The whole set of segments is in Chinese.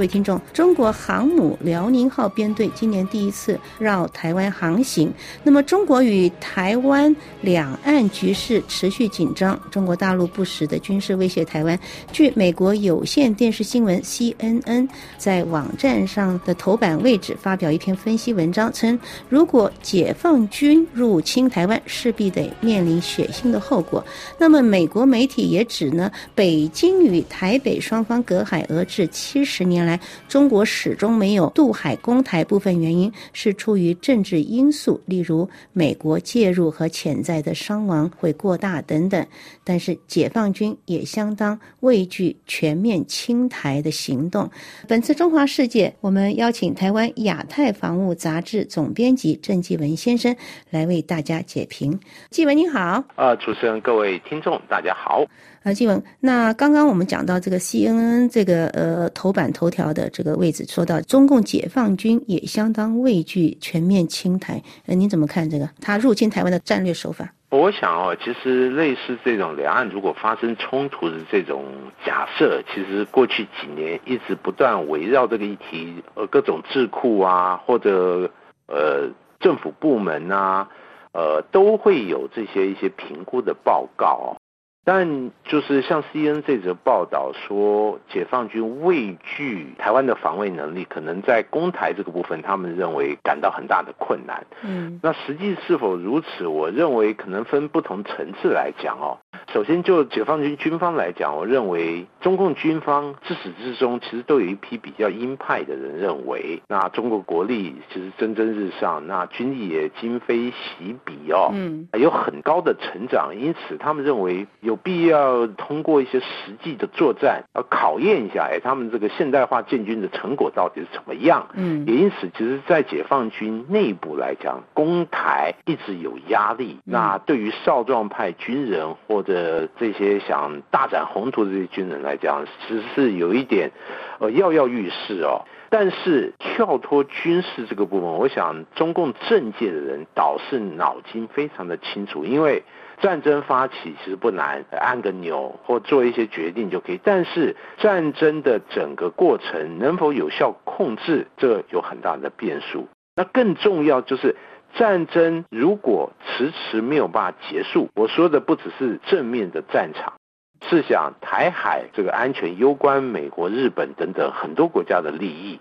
各位听众，中国航母辽宁号编队今年第一次绕台湾航行。那么，中国与台湾两岸局势持续紧张，中国大陆不时的军事威胁台湾。据美国有线电视新闻 CNN 在网站上的头版位置发表一篇分析文章，称如果解放军入侵台湾，势必得面临血腥的后果。那么，美国媒体也指呢，北京与台北双方隔海而治七十年来，中国始终没有渡海攻台，部分原因是出于政治因素，例如美国介入和潜在的伤亡会过大等等。但是解放军也相当畏惧全面清台的行动。本次中华世界，我们邀请台湾亚太防务杂志总编辑郑继文先生来为大家解评。继文您好，呃，主持人各位听众大家好。啊，继文，那刚刚我们讲到这个 CNN 这个呃头版头条的这个位置，说到中共解放军也相当畏惧全面清台，呃，您怎么看这个他入侵台湾的战略手法？我想哦，其实类似这种两岸如果发生冲突的这种假设，其实过去几年一直不断围绕这个议题，呃，各种智库啊，或者呃政府部门啊，呃，都会有这些一些评估的报告。但就是像 C N 这则报道说，解放军畏惧台湾的防卫能力，可能在攻台这个部分，他们认为感到很大的困难。嗯，那实际是否如此？我认为可能分不同层次来讲哦。首先就解放军军方来讲，我认为中共军方自始至终其实都有一批比较鹰派的人认为，那中国国力其实蒸蒸日上，那军力也今非昔比哦，嗯，有很高的成长，因此他们认为有。必要通过一些实际的作战，要考验一下，哎，他们这个现代化建军的成果到底是怎么样？嗯，也因此，其实，在解放军内部来讲，攻台一直有压力。那对于少壮派军人或者呃这些想大展宏图的这些军人来讲，其实是有一点，呃，跃跃欲试哦。但是跳脱军事这个部分，我想中共政界的人倒是脑筋非常的清楚，因为。战争发起其实不难，按个钮或做一些决定就可以。但是战争的整个过程能否有效控制，这有很大的变数。那更重要就是战争如果迟迟没有办法结束，我说的不只是正面的战场，是想台海这个安全攸关美国、日本等等很多国家的利益。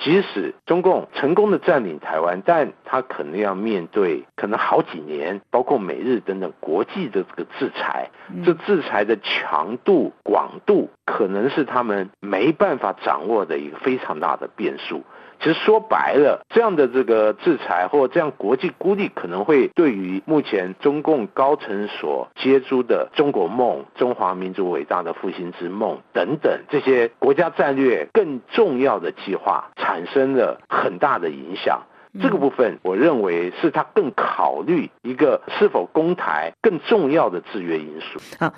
即使中共成功的占领台湾，但他可能要面对可能好几年，包括美日等等国际的这个制裁，这制裁的强度、广度，可能是他们没办法掌握的一个非常大的变数。其实说白了，这样的这个制裁或这样国际孤立，可能会对于目前中共高层所接诸的中国梦、中华民族伟大的复兴之梦等等这些国家战略更重要的计划，产生了很大的影响。这个部分，我认为是他更考虑一个是否攻台更重要的制约因素。好，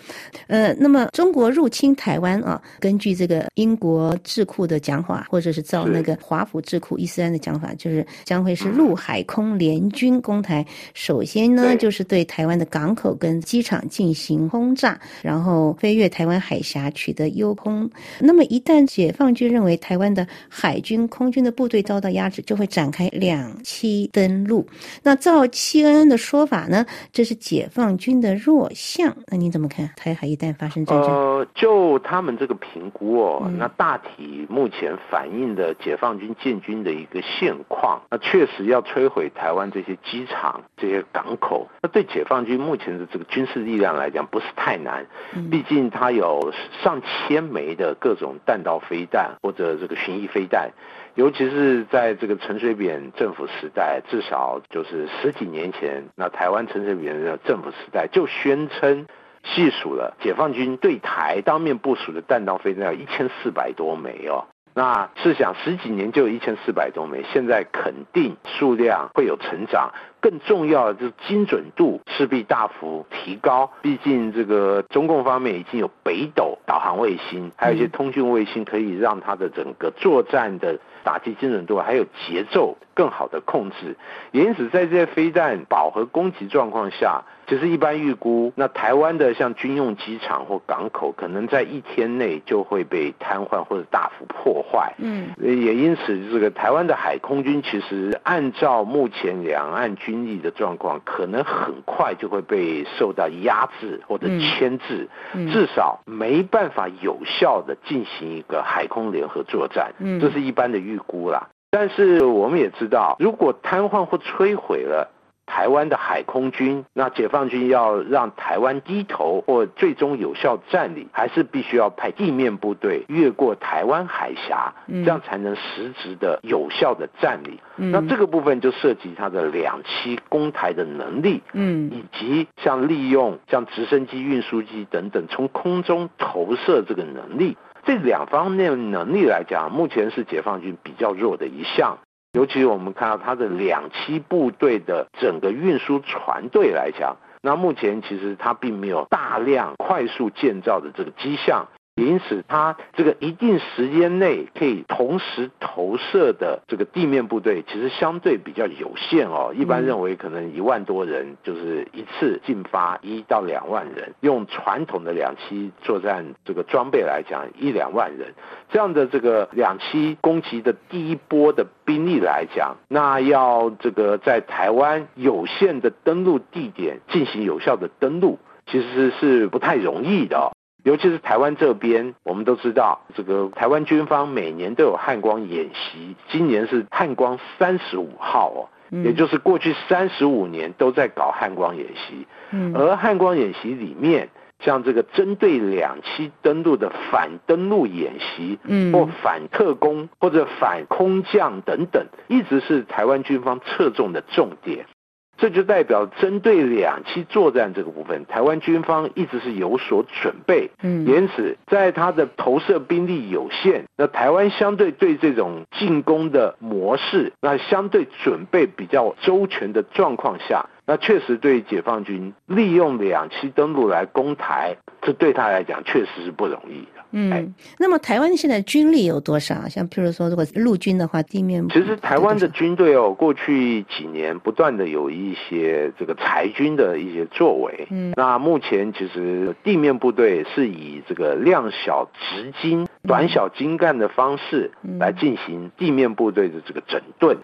呃，那么中国入侵台湾啊，根据这个英国智库的讲法，或者是照那个华府智库伊斯兰的讲法，就是将会是陆海空联军攻台。首先呢，就是对台湾的港口跟机场进行轰炸，然后飞越台湾海峡取得优空。那么一旦解放军认为台湾的海军、空军的部队遭到压制，就会展开两。期登陆，那照七恩的说法呢？这是解放军的弱项。那你怎么看？台海一旦发生战争，呃，就他们这个评估哦，那大体目前反映的解放军建军的一个现况，那确实要摧毁台湾这些机场、这些港口，那对解放军目前的这个军事力量来讲不是太难，毕竟它有上千枚的各种弹道飞弹或者这个巡弋飞弹。尤其是在这个陈水扁政府时代，至少就是十几年前，那台湾陈水扁的政府时代就宣称细数了解放军对台当面部署的弹道飞弹要一千四百多枚哦。那试想十几年就有一千四百多枚，现在肯定数量会有成长。更重要的就是精准度势必大幅提高，毕竟这个中共方面已经有北斗导航卫星，还有一些通讯卫星，可以让它的整个作战的打击精准度还有节奏更好的控制。因此，在这些飞弹饱和攻击状况下，其实一般预估，那台湾的像军用机场或港口，可能在一天内就会被瘫痪或者大幅破坏。嗯，也因此，这个台湾的海空军其实按照目前两岸军力的状况，可能很快就会被受到压制或者牵制，至少没办法有效的进行一个海空联合作战。嗯，这是一般的预估啦。但是我们也知道，如果瘫痪或摧毁了。台湾的海空军，那解放军要让台湾低头或最终有效占领，还是必须要派地面部队越过台湾海峡，这样才能实质的有效的占领。那这个部分就涉及它的两栖攻台的能力，嗯，以及像利用像直升机、运输机等等从空中投射这个能力，这两方面能力来讲，目前是解放军比较弱的一项。尤其我们看到它的两栖部队的整个运输船队来讲，那目前其实它并没有大量快速建造的这个迹象。因此，它这个一定时间内可以同时投射的这个地面部队，其实相对比较有限哦。一般认为可能一万多人，就是一次进发一到两万人。用传统的两栖作战这个装备来讲，一两万人这样的这个两栖攻击的第一波的兵力来讲，那要这个在台湾有限的登陆地点进行有效的登陆，其实是不太容易的。尤其是台湾这边，我们都知道，这个台湾军方每年都有汉光演习，今年是汉光三十五号哦，也就是过去三十五年都在搞汉光演习。而汉光演习里面，像这个针对两栖登陆的反登陆演习，或反特工或者反空降等等，一直是台湾军方侧重的重点。这就代表针对两栖作战这个部分，台湾军方一直是有所准备。嗯，因此在它的投射兵力有限，那台湾相对对这种进攻的模式，那相对准备比较周全的状况下，那确实对解放军利用两栖登陆来攻台，这对他来讲确实是不容易的。嗯，那么台湾现在军力有多少？像譬如说，如果陆军的话，地面其实台湾的军队哦，过去几年不断的有一些这个裁军的一些作为。嗯，那目前其实地面部队是以这个量小直精、短小精干的方式来进行地面部队的这个整顿。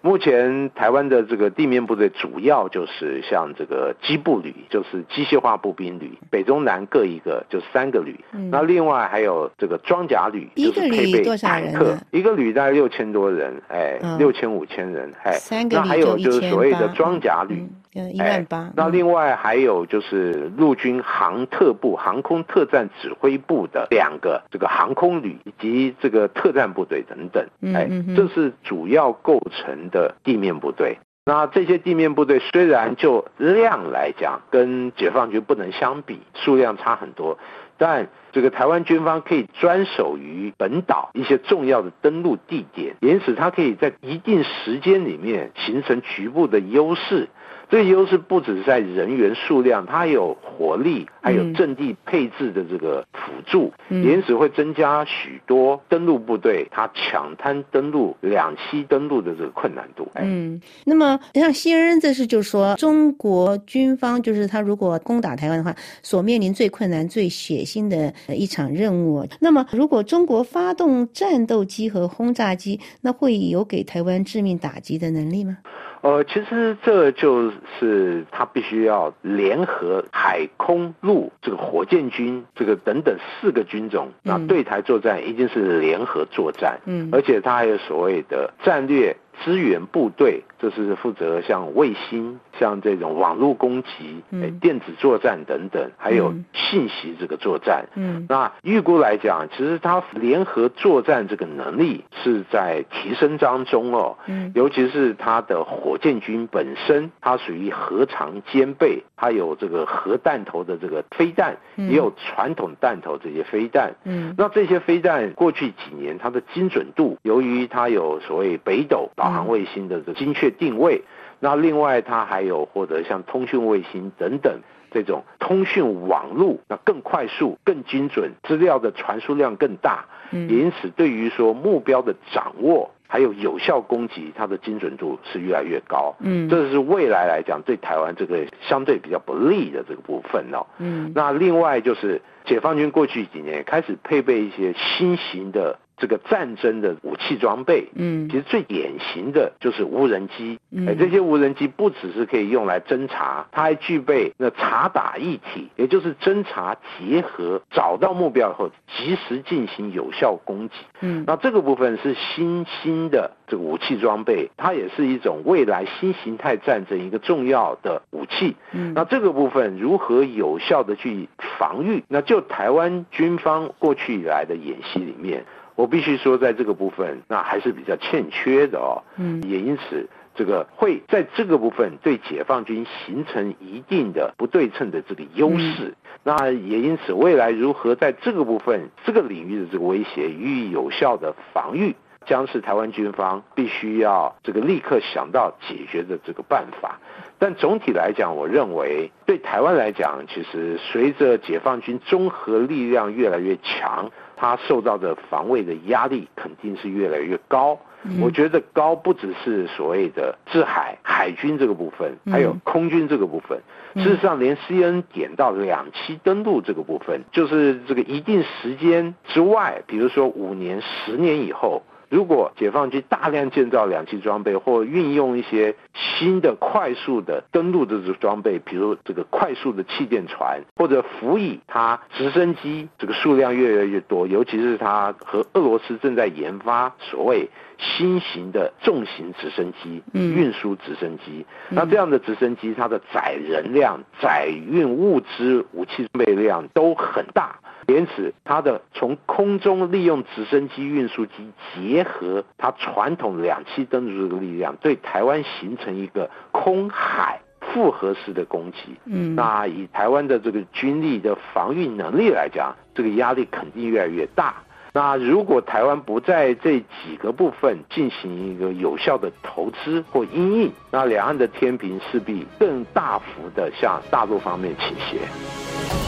目前台湾的这个地面部队主要就是像这个机步旅，就是机械化步兵旅，北中南各一个，就三个旅。那另外还有这个装甲旅，就是配备坦克，一个旅大概六千多人，哎，六千五千人，哎，那还有就是所谓的装甲旅。一万八。那另外还有就是陆军航特部、航空特战指挥部的两个这个航空旅以及这个特战部队等等，哎，这是主要构成的地面部队。那这些地面部队虽然就量来讲跟解放军不能相比，数量差很多，但这个台湾军方可以专守于本岛一些重要的登陆地点，因此它可以在一定时间里面形成局部的优势。这个优势不只是在人员数量，它有火力，还有阵地配置的这个辅助，因此会增加许多登陆部队它抢滩登陆、两栖登陆的这个困难度。嗯，那么像西恩这是就是说，中国军方就是他如果攻打台湾的话，所面临最困难、最血腥的一场任务。那么如果中国发动战斗机和轰炸机，那会有给台湾致命打击的能力吗？呃，其实这就是他必须要联合海空陆这个火箭军这个等等四个军种，那对台作战一定是联合作战，嗯，而且它还有所谓的战略。支援部队，这是负责像卫星、像这种网络攻击、电子作战等等，还有信息这个作战。嗯，那预估来讲，其实它联合作战这个能力是在提升当中哦。嗯，尤其是它的火箭军本身，它属于核常兼备，它有这个核弹头的这个飞弹，也有传统弹头这些飞弹。嗯，那这些飞弹过去几年它的精准度，由于它有所谓北斗。导航卫星的这精确定位，那另外它还有获得像通讯卫星等等，这种通讯网络，那更快速、更精准，资料的传输量更大，也因此对于说目标的掌握。还有有效攻击，它的精准度是越来越高。嗯，这是未来来讲对台湾这个相对比较不利的这个部分哦。嗯，那另外就是解放军过去几年开始配备一些新型的。这个战争的武器装备，嗯，其实最典型的就是无人机，哎，这些无人机不只是可以用来侦查，它还具备那查打一体，也就是侦查结合，找到目标后及时进行有效攻击，嗯，那这个部分是新兴的这个武器装备，它也是一种未来新形态战争一个重要的武器，嗯，那这个部分如何有效的去防御？那就台湾军方过去以来的演习里面。我必须说，在这个部分，那还是比较欠缺的哦。嗯，也因此，这个会在这个部分对解放军形成一定的不对称的这个优势。那也因此，未来如何在这个部分、这个领域的这个威胁予以有效的防御，将是台湾军方必须要这个立刻想到解决的这个办法。但总体来讲，我认为对台湾来讲，其实随着解放军综合力量越来越强。它受到的防卫的压力肯定是越来越高。我觉得高不只是所谓的制海海军这个部分，还有空军这个部分。事实上，连 C N 点到两栖登陆这个部分，就是这个一定时间之外，比如说五年、十年以后。如果解放军大量建造两栖装备，或运用一些新的快速的登陆的这装备，比如这个快速的气垫船，或者辅以它直升机，这个数量越来越多，尤其是它和俄罗斯正在研发所谓新型的重型直升机，运输直升机。那这样的直升机，它的载人量、载运物资、武器装备量都很大。因此，它的从空中利用直升机、运输机结合它传统两栖登陆这个力量，对台湾形成一个空海复合式的攻击。嗯，那以台湾的这个军力的防御能力来讲，这个压力肯定越来越大。那如果台湾不在这几个部分进行一个有效的投资或应应，那两岸的天平势必更大幅的向大陆方面倾斜。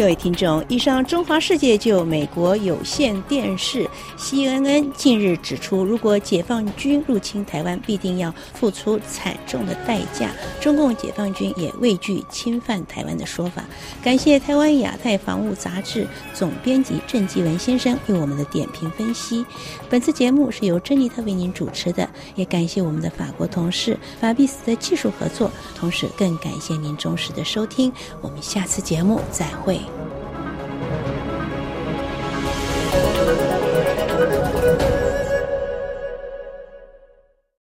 各位听众，以上中华世界就美国有线电视 CNN 近日指出，如果解放军入侵台湾，必定要付出惨重的代价。中共解放军也畏惧侵犯台湾的说法。感谢台湾亚太防务杂志总编辑郑继文先生为我们的点评分析。本次节目是由珍妮特为您主持的，也感谢我们的法国同事法比斯的技术合作，同时更感谢您忠实的收听。我们下次节目再会。Bye.